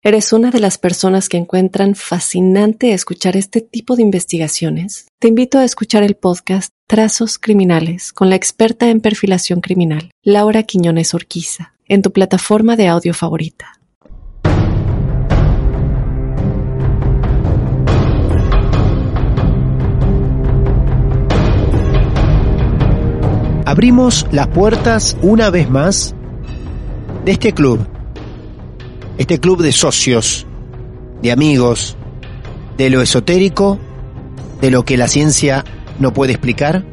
¿Eres una de las personas que encuentran fascinante escuchar este tipo de investigaciones? Te invito a escuchar el podcast Trazos Criminales con la experta en perfilación criminal, Laura Quiñones Orquiza, en tu plataforma de audio favorita. Abrimos las puertas una vez más de este club este club de socios, de amigos, de lo esotérico, de lo que la ciencia no puede explicar,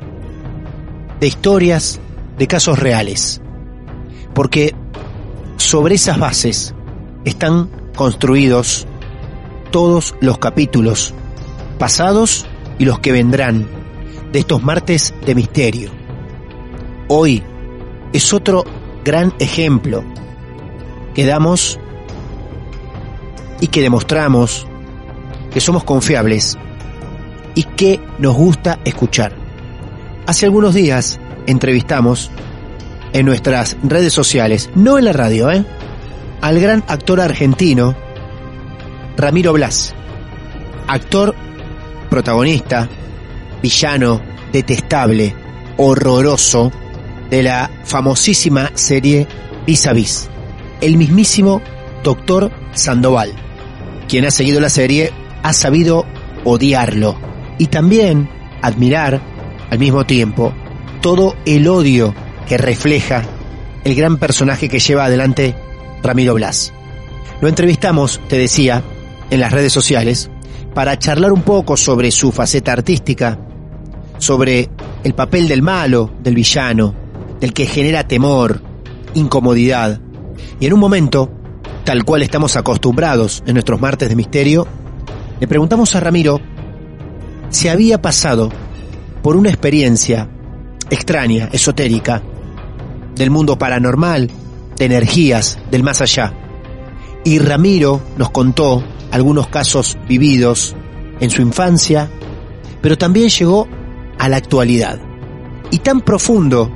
de historias, de casos reales. Porque sobre esas bases están construidos todos los capítulos pasados y los que vendrán de estos martes de misterio. Hoy es otro gran ejemplo que damos y que demostramos que somos confiables y que nos gusta escuchar. Hace algunos días entrevistamos en nuestras redes sociales, no en la radio, ¿eh? al gran actor argentino Ramiro Blas, actor protagonista, villano, detestable, horroroso de la famosísima serie Vis a Vis, el mismísimo Doctor Sandoval quien ha seguido la serie ha sabido odiarlo y también admirar al mismo tiempo todo el odio que refleja el gran personaje que lleva adelante Ramiro Blas. Lo entrevistamos, te decía, en las redes sociales para charlar un poco sobre su faceta artística, sobre el papel del malo, del villano, del que genera temor, incomodidad. Y en un momento tal cual estamos acostumbrados en nuestros martes de misterio, le preguntamos a Ramiro si había pasado por una experiencia extraña, esotérica, del mundo paranormal, de energías, del más allá. Y Ramiro nos contó algunos casos vividos en su infancia, pero también llegó a la actualidad. Y tan profundo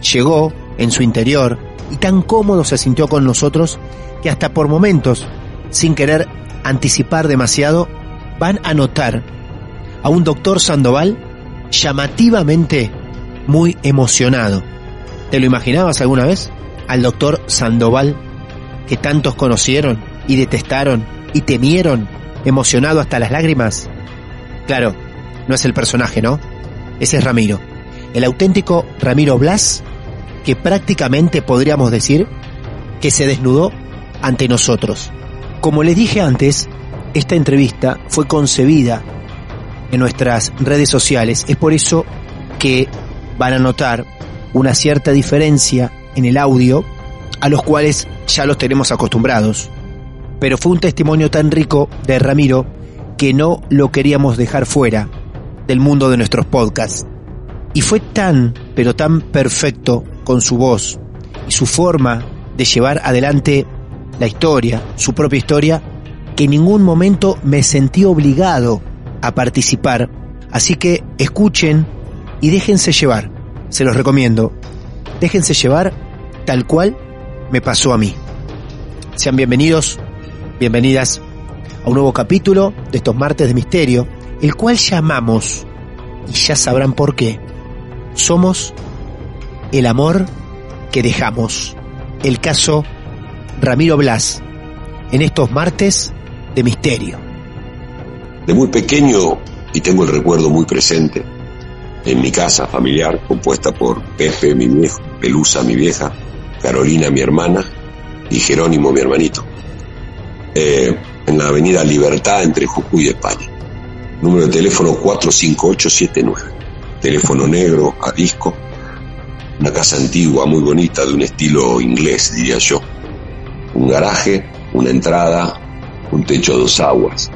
llegó en su interior y tan cómodo se sintió con nosotros que hasta por momentos, sin querer anticipar demasiado, van a notar a un doctor Sandoval llamativamente muy emocionado. ¿Te lo imaginabas alguna vez? Al doctor Sandoval que tantos conocieron y detestaron y temieron, emocionado hasta las lágrimas. Claro, no es el personaje, ¿no? Ese es Ramiro, el auténtico Ramiro Blas, que prácticamente podríamos decir que se desnudó ante nosotros. Como les dije antes, esta entrevista fue concebida en nuestras redes sociales. Es por eso que van a notar una cierta diferencia en el audio, a los cuales ya los tenemos acostumbrados. Pero fue un testimonio tan rico de Ramiro que no lo queríamos dejar fuera del mundo de nuestros podcasts. Y fue tan, pero tan perfecto con su voz y su forma de llevar adelante la historia, su propia historia, que en ningún momento me sentí obligado a participar. Así que escuchen y déjense llevar. Se los recomiendo. Déjense llevar tal cual me pasó a mí. Sean bienvenidos, bienvenidas a un nuevo capítulo de estos martes de misterio, el cual llamamos, y ya sabrán por qué, somos el amor que dejamos. El caso Ramiro Blas, en estos martes de misterio. De muy pequeño, y tengo el recuerdo muy presente, en mi casa familiar, compuesta por Pepe, mi viejo, Pelusa, mi vieja, Carolina, mi hermana, y Jerónimo, mi hermanito. Eh, en la avenida Libertad entre Jujuy y España. Número de teléfono 45879. Teléfono negro a disco. Una casa antigua, muy bonita, de un estilo inglés, diría yo. Un garaje, una entrada, un techo de dos aguas.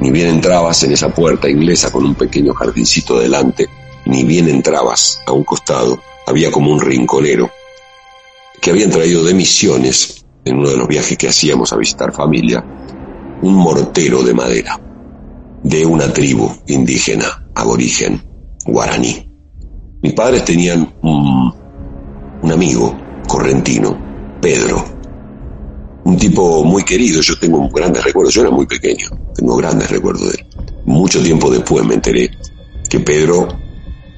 Ni bien entrabas en esa puerta inglesa con un pequeño jardincito delante, ni bien entrabas a un costado, había como un rinconero que habían traído de misiones en uno de los viajes que hacíamos a visitar familia, un mortero de madera de una tribu indígena, aborigen, guaraní. Mis padres tenían un, amigo correntino, Pedro, un tipo muy querido, yo tengo grandes recuerdos, yo era muy pequeño, tengo grandes recuerdos de él. Mucho tiempo después me enteré que Pedro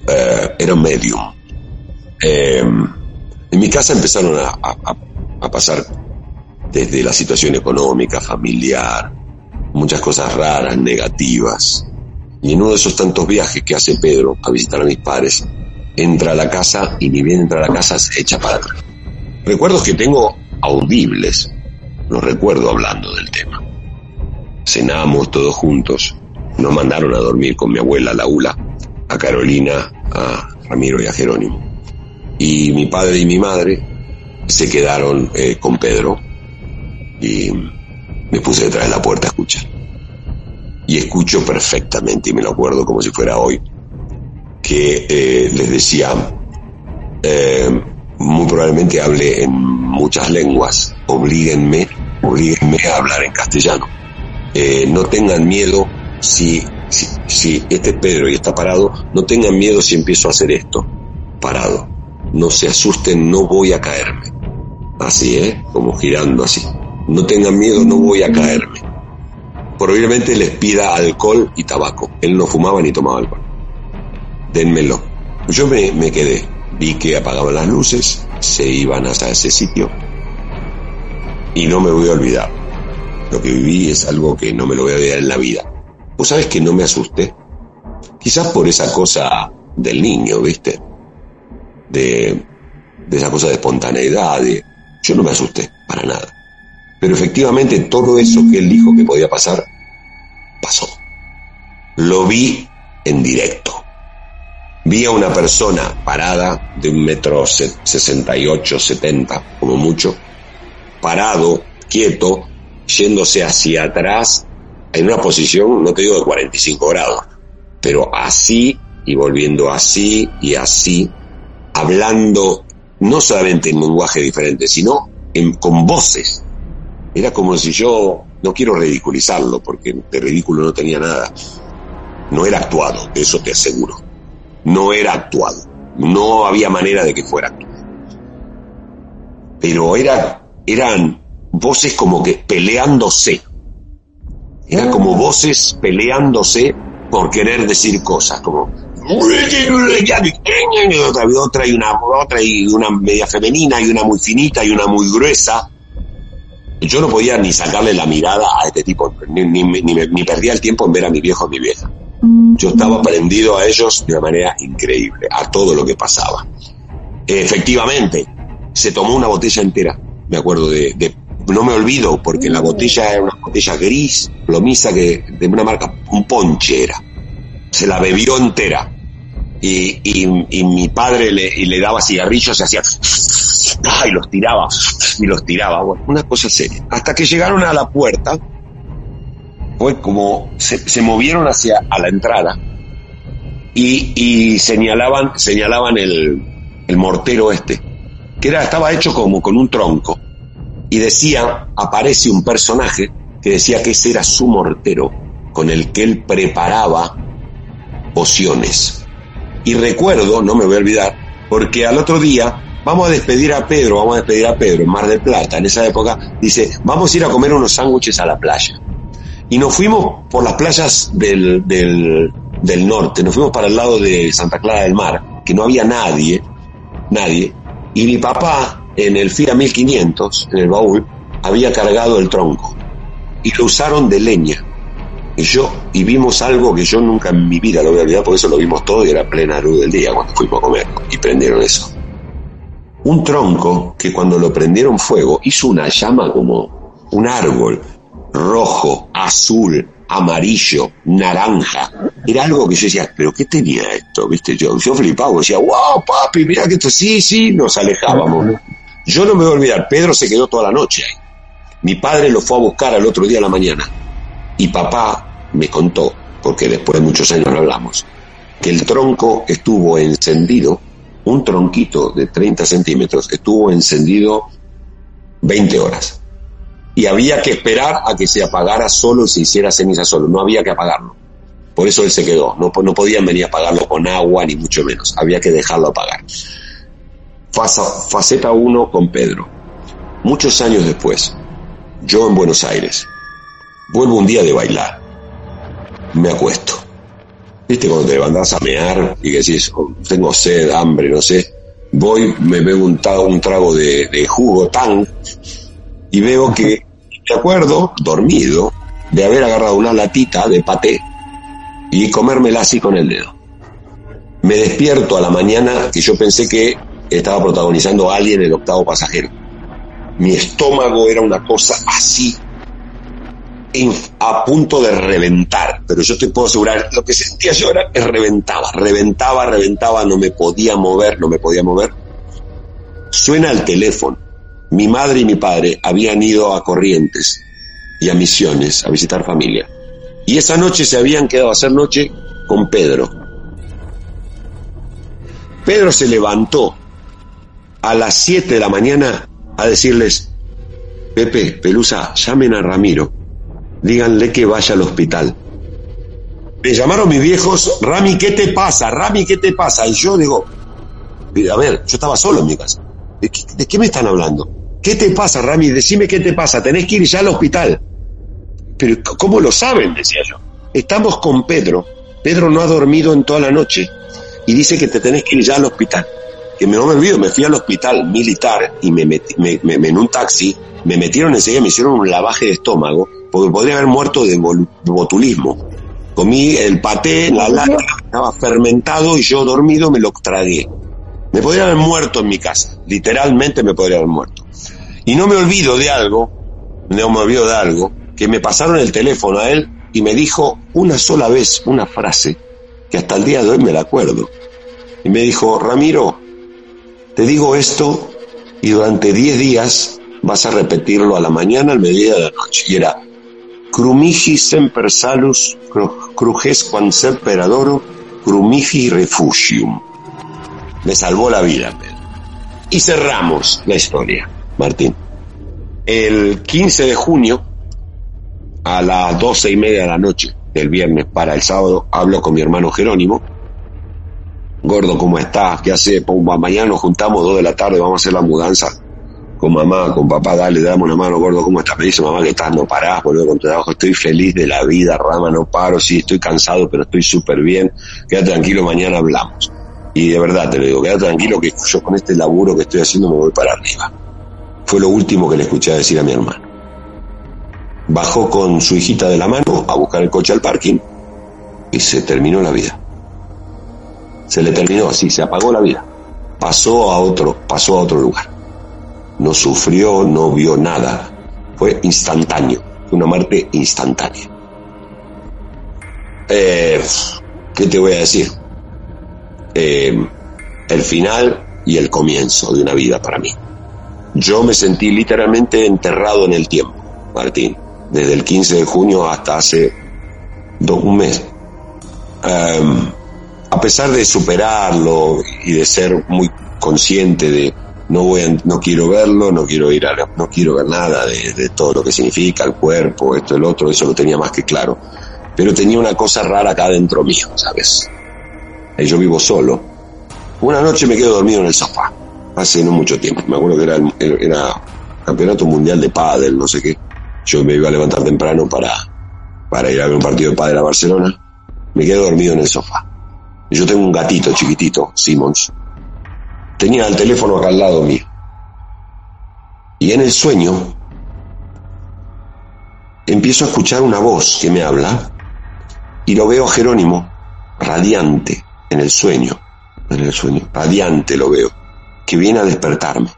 eh, era un medium. Eh, en mi casa empezaron a, a, a pasar desde la situación económica, familiar, muchas cosas raras, negativas. Y en uno de esos tantos viajes que hace Pedro a visitar a mis padres, entra a la casa y ni bien entra a la casa se echa para atrás. Recuerdos que tengo audibles, los recuerdo hablando del tema. Cenamos todos juntos, nos mandaron a dormir con mi abuela Laula, a Carolina, a Ramiro y a Jerónimo. Y mi padre y mi madre se quedaron eh, con Pedro y me puse detrás de la puerta a escuchar. Y escucho perfectamente, y me lo acuerdo como si fuera hoy, que eh, les decía, eh, muy probablemente hable en muchas lenguas, oblíguenme, oblíguenme a hablar en castellano. Eh, no tengan miedo si, si, este es Pedro y está parado, no tengan miedo si empiezo a hacer esto, parado. No se asusten, no voy a caerme. Así, ¿eh? Como girando así no tengan miedo, no voy a caerme. Probablemente les pida alcohol y tabaco. Él no fumaba ni tomaba alcohol. Denmelo. Yo me, me quedé. Vi que apagaban las luces, se iban hasta ese sitio. Y no me voy a olvidar. Lo que viví es algo que no me lo voy a olvidar en la vida. Vos sabes que no me asusté. Quizás por esa cosa del niño, ¿viste? De, de esa cosa de espontaneidad. Yo no me asusté, para nada. Pero efectivamente todo eso que él dijo que podía pasar, pasó. Lo vi en directo. Vi a una persona parada de un metro sesenta y ocho, setenta, como mucho, parado, quieto, yéndose hacia atrás en una posición, no te digo de 45 grados, pero así y volviendo así y así, hablando no solamente en lenguaje diferente, sino con voces era como si yo, no quiero ridiculizarlo, porque de ridículo no tenía nada. No era actuado, eso te aseguro. No era actuado. No había manera de que fuera actuado. Pero era, eran voces como que peleándose. Era como voces peleándose por querer decir cosas, como otra, otra y una otra y una media femenina y una muy finita y una muy gruesa yo no podía ni sacarle la mirada a este tipo, ni, ni, ni, ni perdía el tiempo en ver a mi viejo y mi vieja. Yo estaba prendido a ellos de una manera increíble, a todo lo que pasaba. Efectivamente, se tomó una botella entera, me acuerdo de, de no me olvido, porque la botella era una botella gris, plomiza, que, de una marca, un ponche era. Se la bebió entera. y, y- y mi padre le, y le daba cigarrillos y hacía y los tiraba y los tiraba bueno, una cosa seria hasta que llegaron a la puerta fue como se, movieron hacia a la entrada y, y señalaban señalaban el, el mortero este que era estaba hecho como con un tronco y decía aparece un personaje que decía que ese era su mortero con el que él preparaba pociones y recuerdo, no me voy a olvidar, porque al otro día vamos a despedir a Pedro, vamos a despedir a Pedro en Mar del Plata. En esa época dice, vamos a ir a comer unos sándwiches a la playa. Y nos fuimos por las playas del, del, del norte, nos fuimos para el lado de Santa Clara del Mar, que no había nadie, nadie. Y mi papá, en el FIA 1500, en el baúl, había cargado el tronco. Y lo usaron de leña. Y yo, y vimos algo que yo nunca en mi vida lo voy a olvidar, porque eso lo vimos todo y era plena luz del día cuando fuimos a comer y prendieron eso. Un tronco que cuando lo prendieron fuego hizo una llama como un árbol, rojo, azul, amarillo, naranja. Era algo que yo decía, pero ¿qué tenía esto? ¿Viste? Yo, yo flipaba, decía, wow, papi, mira que esto, sí, sí, nos alejábamos. Yo no me voy a olvidar, Pedro se quedó toda la noche ahí. Mi padre lo fue a buscar al otro día a la mañana. Y papá me contó, porque después de muchos años no hablamos, que el tronco estuvo encendido, un tronquito de 30 centímetros, estuvo encendido 20 horas. Y había que esperar a que se apagara solo y se hiciera ceniza solo, no había que apagarlo. Por eso él se quedó, no, no podían venir a apagarlo con agua ni mucho menos, había que dejarlo apagar. Faceta 1 con Pedro. Muchos años después, yo en Buenos Aires, vuelvo un día de bailar, me acuesto. ¿Viste cuando te levantás a mear y que decís, "Oh, tengo sed, hambre, no sé? Voy, me bebo un, trago- un trago de, de jugo tan y veo que, me acuerdo, dormido, de haber agarrado una latita de paté y comérmela así con el dedo. Me despierto a la mañana que yo pensé que estaba protagonizando a alguien el octavo pasajero. Mi estómago era una cosa así a punto de reventar, pero yo te puedo asegurar, lo que sentía yo era que reventaba, reventaba, reventaba, no me podía mover, no me podía mover. Suena el teléfono. Mi madre y mi padre habían ido a Corrientes y a Misiones a visitar familia. Y esa noche se habían quedado a hacer noche con Pedro. Pedro se levantó a las 7 de la mañana a decirles, Pepe, Pelusa, llamen a Ramiro díganle que vaya al hospital. Me llamaron mis viejos, Rami, ¿qué te pasa? Rami, ¿qué te pasa? Y yo digo, a ver, yo estaba solo en mi casa. ¿De qué, de qué me están hablando? ¿Qué te pasa, Rami? Decime qué te pasa, tenés que ir ya al hospital. Pero ¿cómo lo saben? Decía yo. Estamos con Pedro. Pedro no ha dormido en toda la noche y dice que te tenés que ir ya al hospital. Que me, no me olvido, me fui al hospital militar y me metí me- me- me- en un taxi, me metieron enseguida, me hicieron un lavaje de estómago, porque podría haber muerto de botulismo. Comí el paté, la lata, estaba fermentado y yo dormido me lo tragué. Me podría haber muerto en mi casa, literalmente me podría haber muerto. Y no me olvido de algo, no me olvido de algo, que me pasaron el teléfono a él y me dijo una sola vez una frase que hasta el día de hoy me la acuerdo. Y me dijo, Ramiro, te digo esto y durante 10 días vas a repetirlo a la mañana, al mediodía a la noche. Y era, crumigi semper salus, cru- crujes quan semper adoro, refugium. Me salvó la vida. Y cerramos la historia, Martín. El 15 de junio, a las doce y media de la noche del viernes para el sábado, hablo con mi hermano Jerónimo. Gordo, ¿cómo estás? ¿Qué hace? Pumba, mañana nos juntamos dos de la tarde, vamos a hacer la mudanza con mamá, con papá, dale, dame una mano, gordo, ¿cómo estás? Me dice mamá que estás, no parás, boludo, con tu trabajo, estoy feliz de la vida, Rama, no paro, sí, estoy cansado, pero estoy súper bien, quédate tranquilo, mañana hablamos. Y de verdad te lo digo, quédate tranquilo que yo con este laburo que estoy haciendo me voy para arriba. Fue lo último que le escuché decir a mi hermano. Bajó con su hijita de la mano a buscar el coche al parking y se terminó la vida. Se le terminó así, se apagó la vida. Pasó a otro, pasó a otro lugar. No sufrió, no vio nada. Fue instantáneo, una muerte instantánea. Eh, ¿Qué te voy a decir? eh, el final y el comienzo de una vida para mí. Yo me sentí literalmente enterrado en el tiempo, Martín, desde el 15 de junio hasta hace un mes. Em, a pesar de superarlo y de ser muy consciente de no voy a, no quiero verlo, no quiero ir a, no quiero ver nada de, todo lo que significa el cuerpo, esto, el otro, eso lo tenía más que claro. Pero tenía una cosa rara acá dentro mío, ¿sabes? Yo vivo solo. Una noche me quedo dormido en el sofá, hace no mucho tiempo. Me acuerdo que era, era campeonato mundial de pádel, no sé qué. Yo me iba a levantar temprano para, para ir a ver un partido de pádel a Barcelona. Me quedo dormido en el sofá. Yo tengo un gatito chiquitito, Simmons. Tenía el teléfono acá al lado mío. Y en el sueño empiezo a escuchar una voz que me habla y lo veo a Jerónimo, radiante, en el sueño, en el sueño, radiante lo veo, que viene a despertarme.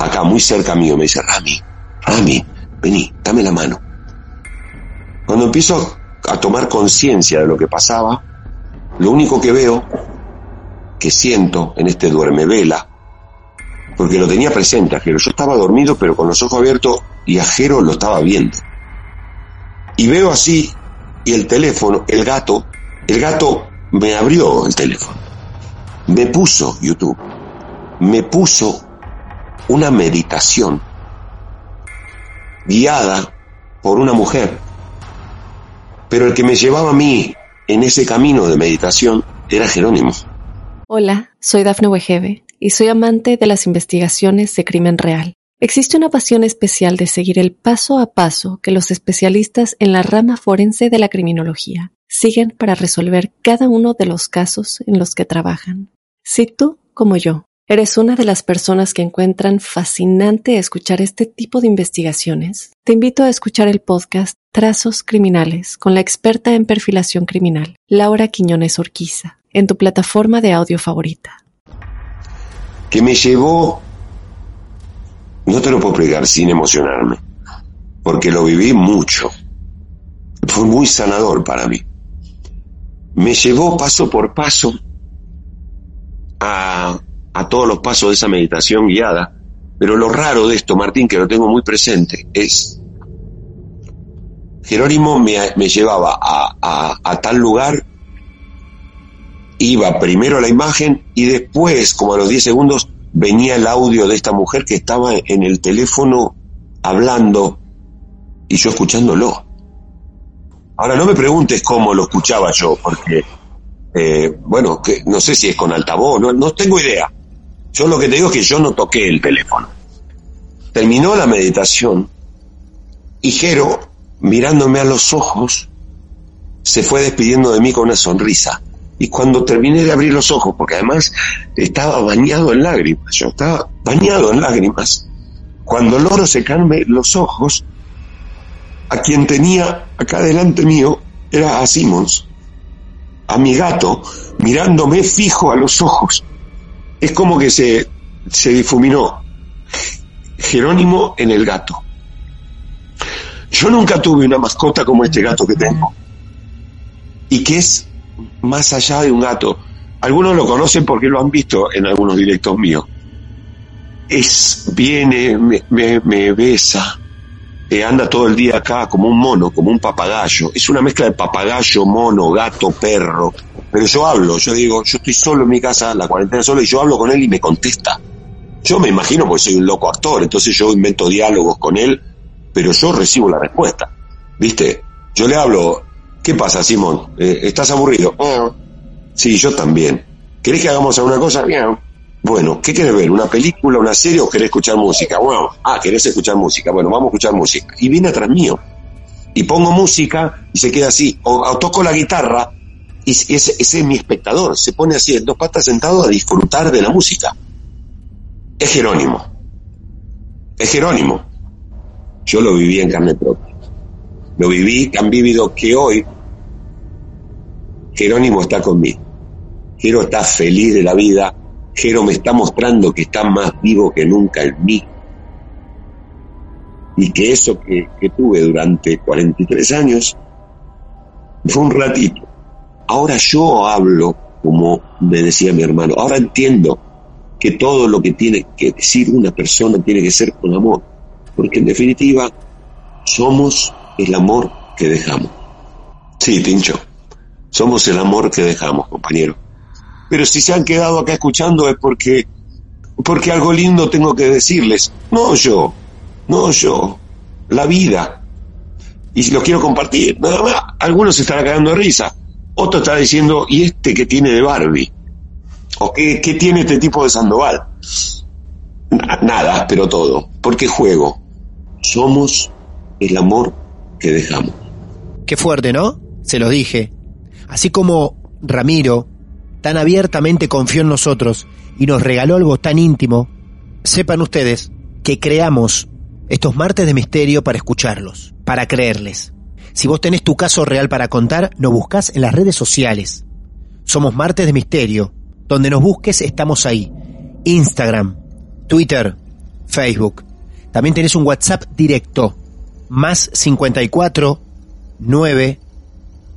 Acá, muy cerca mío, me dice, Rami, Rami, vení, dame la mano. Cuando empiezo a tomar conciencia de lo que pasaba, lo único que veo, que siento en este duerme vela, porque lo tenía presente a Jero. Yo estaba dormido, pero con los ojos abiertos, y a Jero lo estaba viendo. Y veo así, y el teléfono, el gato, el gato me abrió el teléfono, me puso YouTube, me puso una meditación guiada por una mujer. Pero el que me llevaba a mí en ese camino de meditación era Jerónimo. Hola, soy Dafne Wegebe y soy amante de las investigaciones de crimen real. Existe una pasión especial de seguir el paso a paso que los especialistas en la rama forense de la criminología siguen para resolver cada uno de los casos en los que trabajan. Si tú, como yo, ¿Eres una de las personas que encuentran fascinante escuchar este tipo de investigaciones? Te invito a escuchar el podcast Trazos Criminales con la experta en perfilación criminal, Laura Quiñones Orquiza, en tu plataforma de audio favorita. Que me llevó, no te lo puedo explicar sin emocionarme, porque lo viví mucho. Fue muy sanador para mí. Me llevó paso por paso a a todos los pasos de esa meditación guiada. Pero lo raro de esto, Martín, que lo tengo muy presente, es Jerónimo me, me llevaba a, a, tal lugar, iba primero la imagen y después, como a los 10 segundos, venía el audio de esta mujer que estaba en el teléfono hablando y yo escuchándolo. Ahora no me preguntes cómo lo escuchaba yo, porque, eh, bueno, que no sé si es con altavoz, no, no tengo idea. Yo lo que te digo es que yo no toqué el teléfono. Terminó la meditación y Jero, mirándome a los ojos, se fue despidiendo de mí con una sonrisa. Y cuando terminé de abrir los ojos, porque además estaba bañado en lágrimas, yo estaba bañado en lágrimas, cuando logro secarme los ojos, a quien tenía acá delante mío era a Simmons, a mi gato, mirándome fijo a los ojos es como que se, se difuminó Jerónimo en el gato. Yo nunca tuve una mascota como este gato que tengo. Y que es más allá de un gato. Algunos lo conocen porque lo han visto en algunos directos míos. Es, viene, me, me, me besa, eh, anda todo el día acá como un mono, como un papagayo. Es una mezcla de papagayo, mono, gato, perro. Pero yo hablo, yo digo, yo estoy solo en mi casa, la cuarentena solo, y yo hablo con él y me contesta. Yo me imagino porque soy un loco actor, entonces yo invento diálogos con él, pero yo recibo la respuesta. ¿Viste? Yo le hablo, ¿qué pasa, Simón? Eh, ¿Estás aburrido? Oh. Sí, yo también. ¿Querés que hagamos alguna cosa? Bien. Bueno, ¿qué querés ver? ¿Una película, una serie o querés escuchar música? Bueno, ah, querés escuchar música. Bueno, vamos a escuchar música. Y viene atrás mío. Y pongo música y se queda así. O, toco la guitarra y ese, es mi espectador. Se pone así en dos patas sentado a disfrutar de la música. Es Jerónimo. Es Jerónimo. Yo lo viví en carne propia. Lo viví tan vívido que hoy Jerónimo está conmigo. Jero está feliz de la vida Jero me está mostrando que está más vivo que nunca en mí. Y que eso que, que tuve durante 43 años fue un ratito. Ahora yo hablo como me decía mi hermano, ahora entiendo que todo lo que tiene que decir una persona tiene que ser con amor, porque en definitiva somos el amor que dejamos. Sí, Tincho, somos el amor que dejamos, compañero. Pero si se han quedado acá escuchando es porque, porque algo lindo tengo que decirles. No yo, no yo, la vida. Y lo quiero compartir, nada más. Algunos se estarán cagando risa. Otro está diciendo, ¿y este qué tiene de Barbie? ¿O qué, qué tiene este tipo de Sandoval? Nada, pero todo. Porque juego. Somos el amor que dejamos. Qué fuerte, ¿no? Se lo dije. Así como Ramiro tan abiertamente confió en nosotros y nos regaló algo tan íntimo, sepan ustedes que creamos estos martes de misterio para escucharlos, para creerles. Si vos tenés tu caso real para contar, nos buscas en las redes sociales. Somos martes de misterio. Donde nos busques estamos ahí. Instagram, Twitter, Facebook. También tenés un WhatsApp directo. Más 54 9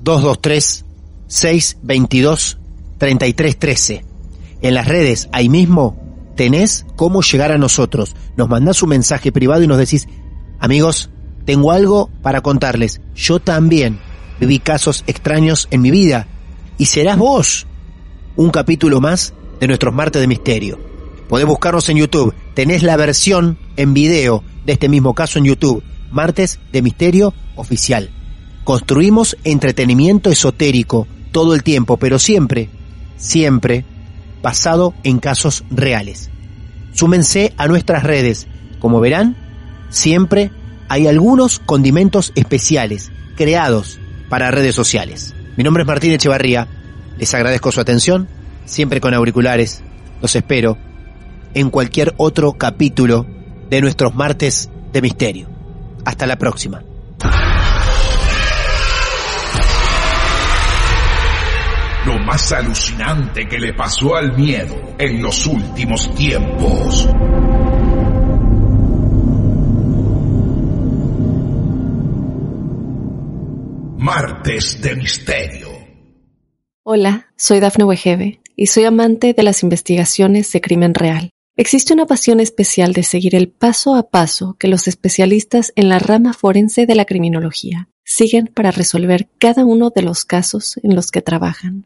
223 622 3313. En las redes, ahí mismo, tenés cómo llegar a nosotros. Nos mandás un mensaje privado y nos decís, amigos, tengo algo para contarles. Yo también viví casos extraños en mi vida. Y serás vos un capítulo más de nuestros martes de misterio. Podés buscarnos en YouTube. Tenés la versión en video de este mismo caso en YouTube. Martes de Misterio Oficial. Construimos entretenimiento esotérico todo el tiempo, pero siempre, siempre basado en casos reales. Súmense a nuestras redes. Como verán, siempre hay algunos condimentos especiales creados para redes sociales. Mi nombre es Martín Echevarría. Les agradezco su atención, siempre con auriculares. Los espero en cualquier otro capítulo de nuestros martes de misterio. Hasta la próxima. Más alucinante que le pasó al miedo en los últimos tiempos. Martes de Misterio. Hola, soy Dafne Wegebe y soy amante de las investigaciones de crimen real. Existe una pasión especial de seguir el paso a paso que los especialistas en la rama forense de la criminología siguen para resolver cada uno de los casos en los que trabajan.